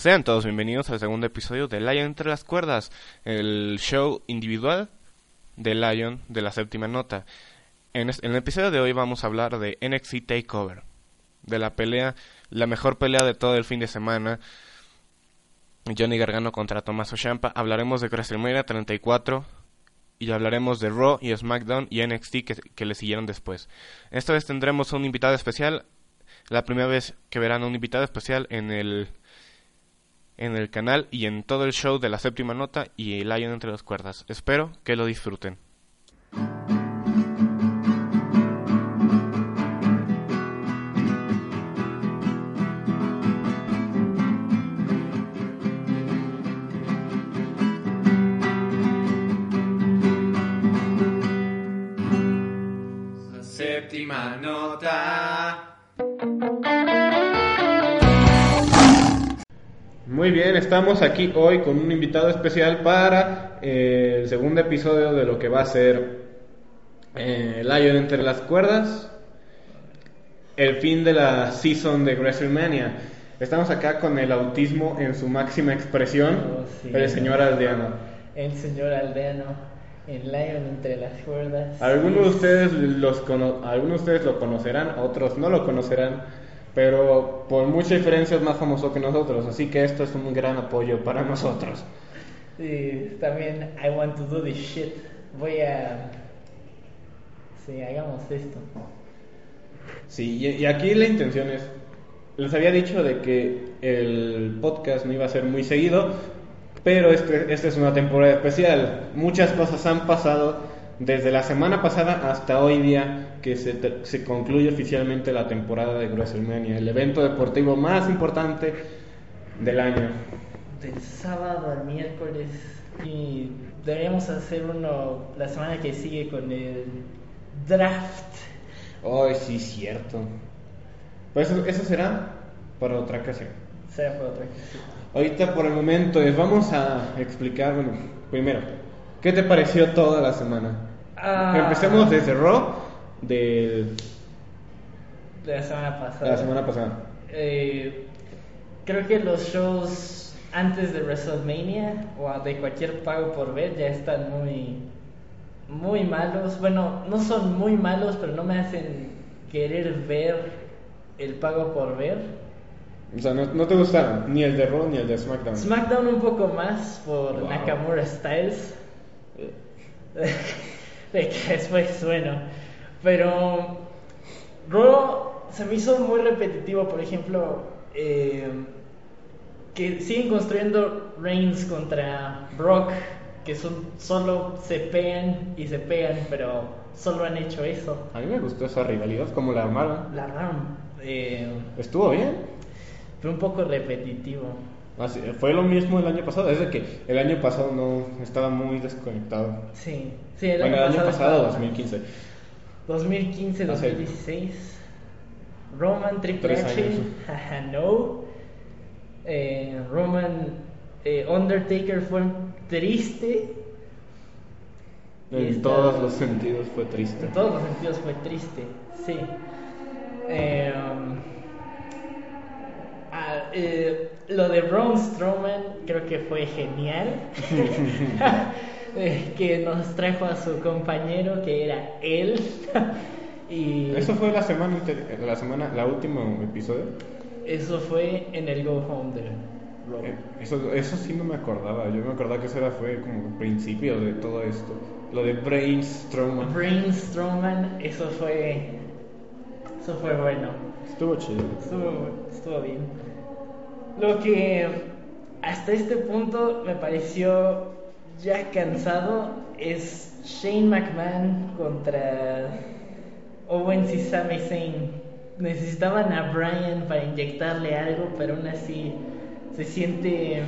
Sean todos bienvenidos al segundo episodio de Lion entre las cuerdas, el show individual de Lion de la séptima nota. En, el episodio de hoy vamos a hablar de NXT Takeover, de la pelea, la mejor pelea de todo el fin de semana. Johnny Gargano contra Tommaso Ciampa. Hablaremos de WrestleMania 34 y hablaremos de Raw y SmackDown y NXT que, que le siguieron después. Esta vez tendremos un invitado especial, la primera vez que verán un invitado especial en el en el canal y en todo el show de la séptima nota y el Lion entre las cuerdas. Espero que lo disfruten. séptima. Muy bien, estamos aquí hoy con un invitado especial para eh, el segundo episodio de lo que va a ser eh, Lion entre las cuerdas, el fin de la season de WrestleMania. Estamos acá con el autismo en su máxima expresión, Oh, sí. el señor Aldeano. El señor Aldeano en Lion entre las cuerdas. Algunos de ustedes los cono- algunos de ustedes lo conocerán, otros no lo conocerán, pero por mucha diferencia es más famoso que nosotros, así que esto es un gran apoyo para nosotros. Sí, también I want to do this shit. Voy a. Sí, hagamos esto. Sí, y, y aquí la intención es, les había dicho de que el podcast no iba a ser muy seguido, pero este, esta es una temporada especial. Muchas cosas han pasado desde la semana pasada hasta hoy día que se, te- se concluye oficialmente la temporada de WrestleMania, el evento deportivo más importante del año. Del sábado al miércoles. Y deberíamos hacer uno la semana que sigue con el draft. Ay, sí, cierto. Pues eso, eso será para otra ocasión. Será por otra cosa. Ahorita por el momento vamos a explicar, bueno, primero, ¿qué te pareció toda la semana? Ah. Empecemos desde Raw de De la semana pasada. la semana pasada. Eh, creo que los shows antes de WrestleMania o de cualquier pago por ver ya están muy muy malos. Bueno, no son muy malos, pero no me hacen querer ver el pago por ver. O sea, no, no te gustaron ni el de Raw ni el de SmackDown. SmackDown un poco más por Wow. Nakamura Styles. de que después bueno. Pero Raw se me hizo muy repetitivo, por ejemplo, eh, que siguen construyendo Reigns contra Brock, que son solo se pegan y se pegan, pero solo han hecho eso. A mí me gustó esa rivalidad, como la armaron. La RAM. Eh, Estuvo bien. fue un poco repetitivo. Así, fue lo mismo el año pasado, es de que el año pasado no estaba muy desconectado. Sí, sí, el bueno, año el año pasado, estaba- 2015. 2015, No sé. 2016. Roman Triple H. no. Eh, Roman eh, Undertaker fue triste. En todos los sentidos fue triste. En todos los sentidos fue triste, sí. Eh, um, ah, eh, lo de Braun Strowman creo que fue genial. Que nos trajo a su compañero que era él. y Eso fue la semana, la semana, la última episodio. eso fue en el Go Home de. Eh, Eso, eso sí no me acordaba. Yo me acordaba que eso era, fue como el principio de todo esto. Lo de Brainstorm. Braun Strowman, eso fue. Eso fue bueno. Estuvo chido. Estuvo, estuvo bien. Lo que hasta este punto me pareció ya cansado es Shane McMahon contra Owens y Sami Zayn. Necesitaban a Bryan para inyectarle algo, pero aún así se siente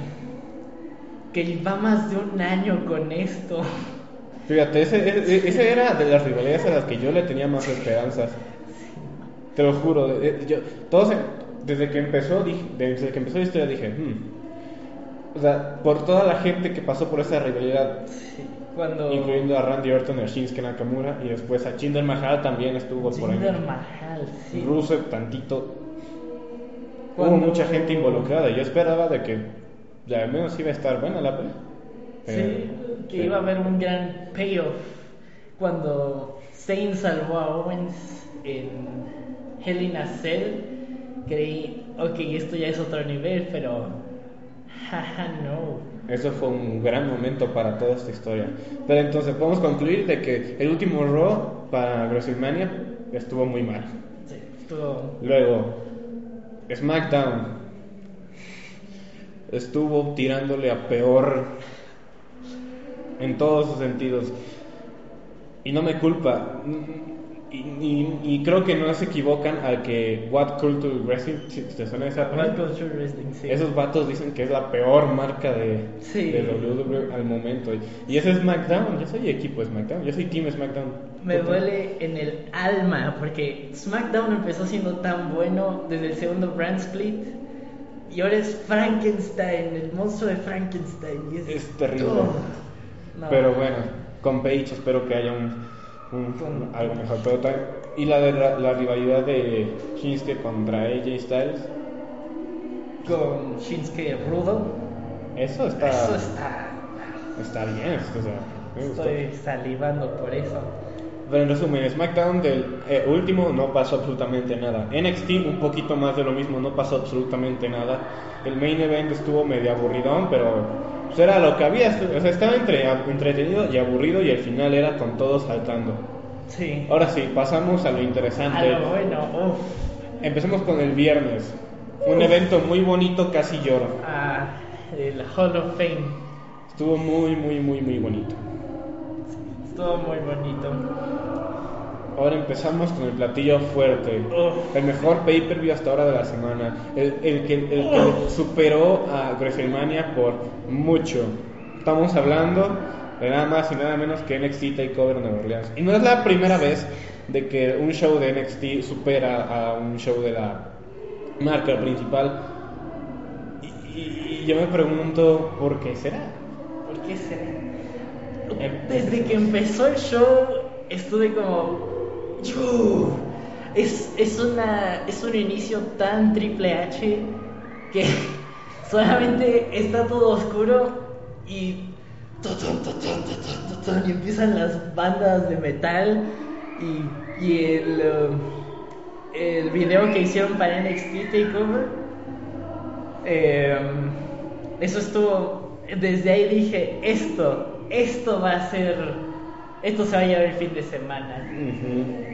que va más de un año con esto. Fíjate, ese, ese, ese era de las rivalidades a las que yo le tenía más esperanzas. Te lo juro, eh, yo, todos, desde que empezó, dije, desde que empezó la historia dije, hmm. o sea, por toda la gente que pasó por esa rivalidad, Sí, Cuando incluyendo a Randy Orton y a Shinsuke Nakamura, y después a Jinder Mahal también estuvo por ahí. Jinder Mahal, sí. Rusev tantito. Cuando- Hubo mucha gente involucrada. Yo esperaba de que al menos iba a estar buena la pelea. Sí, Eh, que sí. iba a haber un gran payoff cuando Zayn salvó a Owens en Hell in a Cell. Creí, ok, esto ya es otro nivel, pero. Jaja, no. Eso fue un gran momento para toda esta historia. Pero entonces podemos concluir de que el último Raw para WrestleMania estuvo muy mal. Sí, estuvo. Luego, SmackDown estuvo tirándole a peor en todos sus sentidos. Y no me culpa. Y, y- y creo que no se equivocan al que What Culture Wrestling, si te suena esa What Culture Wrestling, sí. Esos vatos dicen que es la peor marca de, Sí. de WWE al momento. Y ese es SmackDown. Yo soy equipo SmackDown. Yo soy Team SmackDown. Me duele en el alma porque SmackDown empezó siendo tan bueno desde el segundo brand split y ahora es Frankenstein, el monstruo de Frankenstein. y es, Es terrible. Oh, no. Pero bueno, con Paige espero que haya un, un- algo mejor. Pero también- y la, de, la, la rivalidad de Shinsuke contra AJ Styles, con Shinsuke Rudo. eso está, Eso está. está bien. O sea, me gustó. Estoy salivando por eso. Pero en resumen, SmackDown del eh, último no pasó absolutamente nada. NXT un poquito más de lo mismo, no pasó absolutamente nada. El main event estuvo medio aburridón, pero pues era lo que había. O sea, estaba entre, entretenido y aburrido y al final era con todos saltando. Sí. Ahora sí, pasamos a lo interesante. A lo bueno. Empecemos con el viernes. Un evento muy bonito, casi lloro. Ah, el Hall of Fame. Estuvo muy, muy, muy, muy bonito. Estuvo muy bonito. Ahora empezamos con el platillo fuerte. El mejor pay-per-view hasta ahora de la semana. El, el que, el que superó a WrestleMania por mucho. Estamos hablando de nada más y nada menos que NXT TakeOver Nueva Orleans. Y no es la primera vez de que un show de NXT supera a un show de la marca principal. Y, y- y yo me pregunto, ¿por qué será? ¿Por qué será? Em- Desde que empezó el show estuve como... Es, es, una, es un inicio tan triple H que solamente está todo oscuro y... y empiezan las bandas de metal y, y el, um, el video que hicieron para NXT Takeover eh, eso estuvo. Desde ahí dije: Esto, esto va a ser. Esto se va a llevar el fin de semana.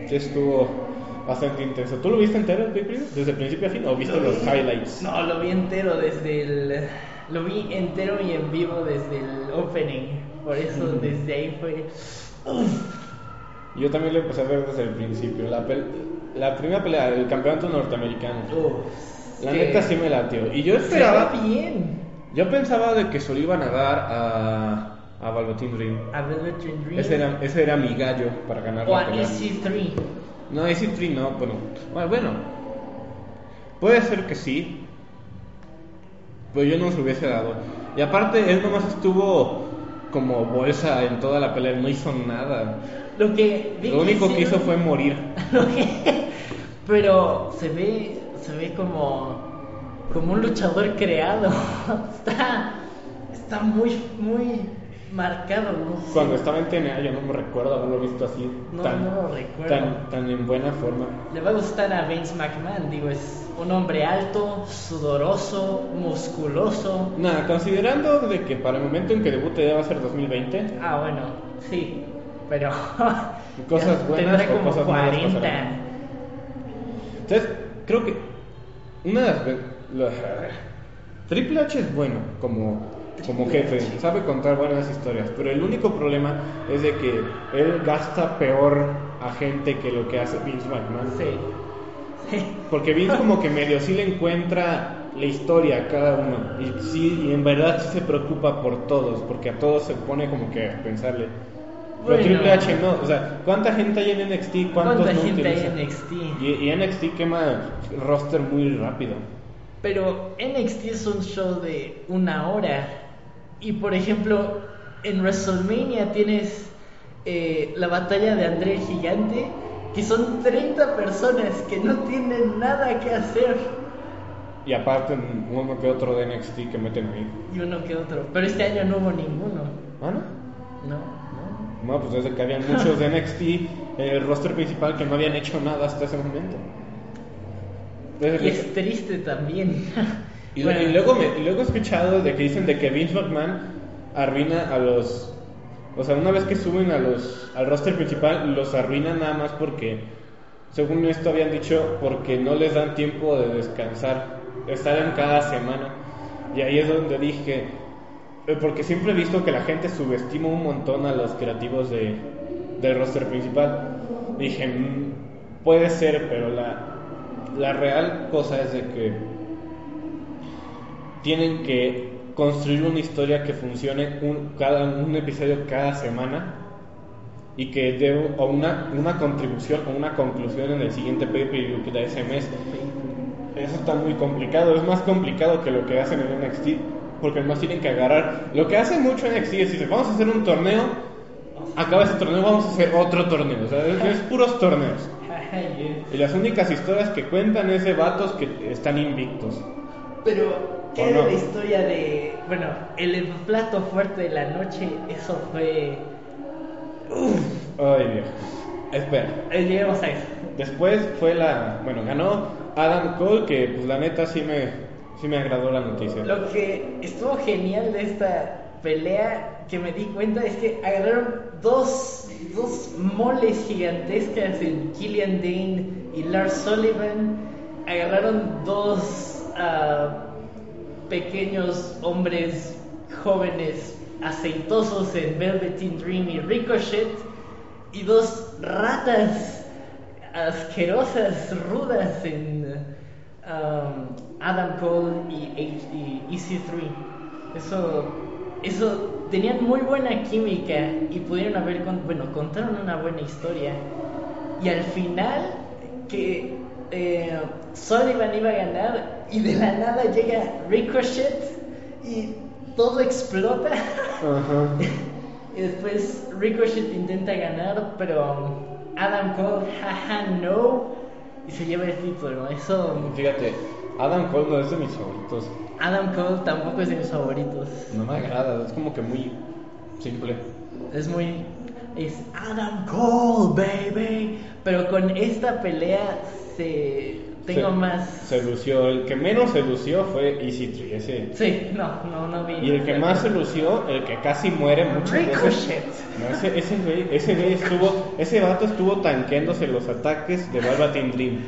Sí estuvo bastante intenso. ¿Tú lo viste entero el? ¿Desde principio a fin o viste los highlights? No, lo vi entero desde el. Lo vi entero y en vivo desde el opening. Por eso desde ahí fue. Uf, Yo también lo empecé a ver desde el principio. La, pel- la primera pelea, el campeonato norteamericano. uf. La Que neta sí me latió. Y yo esperaba. bien. Yo pensaba de que se lo iban a dar a, a Velveteen Dream. A Velvet Dream. Ese era, ese era mi gallo para ganar o la a pelea. EC3. No, EC3 no, bueno. Bueno, bueno. Puede ser que sí. Pero yo no se hubiese dado. Y aparte, él nomás estuvo como bolsa en toda la pelea, no hizo nada. Lo que Lo único que hizo fue morir. Pero se ve, se ve como, como un luchador creado. Está, está muy, muy marcado. No. Cuando estaba en TNA, yo no me recuerdo haberlo visto así. No, tan, no lo recuerdo. Tan, tan en buena forma. Le va a gustar a Vince McMahon. Digo, es un hombre alto, sudoroso, musculoso. Nada, considerando de que para el momento en que debute ya va a ser 2020, Ah, bueno, sí. Pero. Cosas buenas o como cosas malas 40. pasarán. Entonces, creo que una de las la- Triple H es bueno como, como jefe, sabe contar buenas historias, pero el único problema es de que él gasta peor a gente que lo que hace Vince McMahon. Sí. Sí. Porque Vince como que medio sí le encuentra la historia a cada uno. Y sí, y en verdad sí se preocupa por todos, porque a todos se pone como que a pensarle. Pero Bueno. Triple H no, o sea, ¿cuánta gente hay en NXT? ¿Cuántos ¿Cuánta no gente hay utilizan? en NXT? Y, y NXT quema roster muy rápido. Pero NXT es un show de una hora. Y por ejemplo, en WrestleMania tienes eh, la batalla de André el Gigante, que son 30 personas que no tienen nada que hacer. Y aparte uno que otro de NXT que meten ahí. Y uno que otro. Pero este año no hubo ninguno. ¿Ah, no? No, no. No, pues desde que habían muchos de NXT en el roster principal que no habían hecho nada hasta ese momento. Desde Y que- es triste también. Y, Bueno, y luego, me, luego he escuchado de que dicen de que Vince McMahon arruina a los... O sea, una vez que suben a los, al roster principal, los arruinan nada más porque, según esto habían dicho, porque no les dan tiempo de descansar, de estar en cada semana. Y ahí es donde dije, eh, porque siempre he visto que la gente subestima un montón a los creativos de, del roster principal. Dije, "Mm, puede ser, pero la, la real cosa es de que tienen que construir una historia que funcione un, cada, un episodio cada semana y que dé una, una contribución o una conclusión en el siguiente pay-per-view que da ese mes. Eso está muy complicado, es más complicado que lo que hacen en NXT, porque además tienen que agarrar. Lo que hacen mucho en NXT es decir, vamos a hacer un torneo, acaba ese torneo, vamos a hacer otro torneo, o sea, es, es puros torneos. Y las únicas historias que cuentan es de vatos que están invictos. Pero, ¿qué ¿O de no? la historia de. Bueno, el plato fuerte de la noche, eso fue. Ay, viejo. Espera. Eh, Lleguemos a eso. Después fue la. Bueno, ganó Adam Cole, que pues la neta sí me, sí me agradó la noticia. Lo que estuvo genial de esta pelea que me di cuenta es que agarraron dos, dos moles gigantescas en Killian Dane y Lars Sullivan. Agarraron dos ah, pequeños hombres jóvenes aceitosos en Velveteen Dream y Ricochet y dos ratas asquerosas, rudas en um, Adam Cole y, H- y EC3. Eso, eso tenían muy buena química y pudieron haber, bueno, contaron una buena historia. Y al final, que eh, Sullivan iba a ganar y de la nada llega Ricochet y todo explota. Ajá. Y después Ricochet intenta ganar, pero Adam Cole, jaja, no, y se lleva el título. Eso, Fíjate, Adam Cole no es de mis favoritos. Adam Cole tampoco es de mis favoritos. No me agrada, es como que muy simple. Es muy. Es Adam Cole, baby. Pero con esta pelea se. Tengo Se- más. Se lució. El que menos se lució fue EC3, ese. Sí, no, no, no vi. Y el que más se lució, el que casi muere muchas veces. Ricochet. No, ese, ese güey, ese güey estuvo, ese vato estuvo tanqueándose los ataques de Velveteen Dream.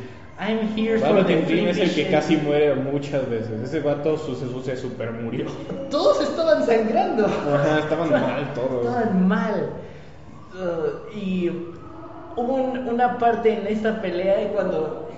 I'm here for the Dream es el que casi muere muchas veces. Ese vato su, su- se super murió. Todos estaban sangrando. Ajá, estaban mal todos. Estaban mal. Uh, y hubo un- una parte en esta pelea cuando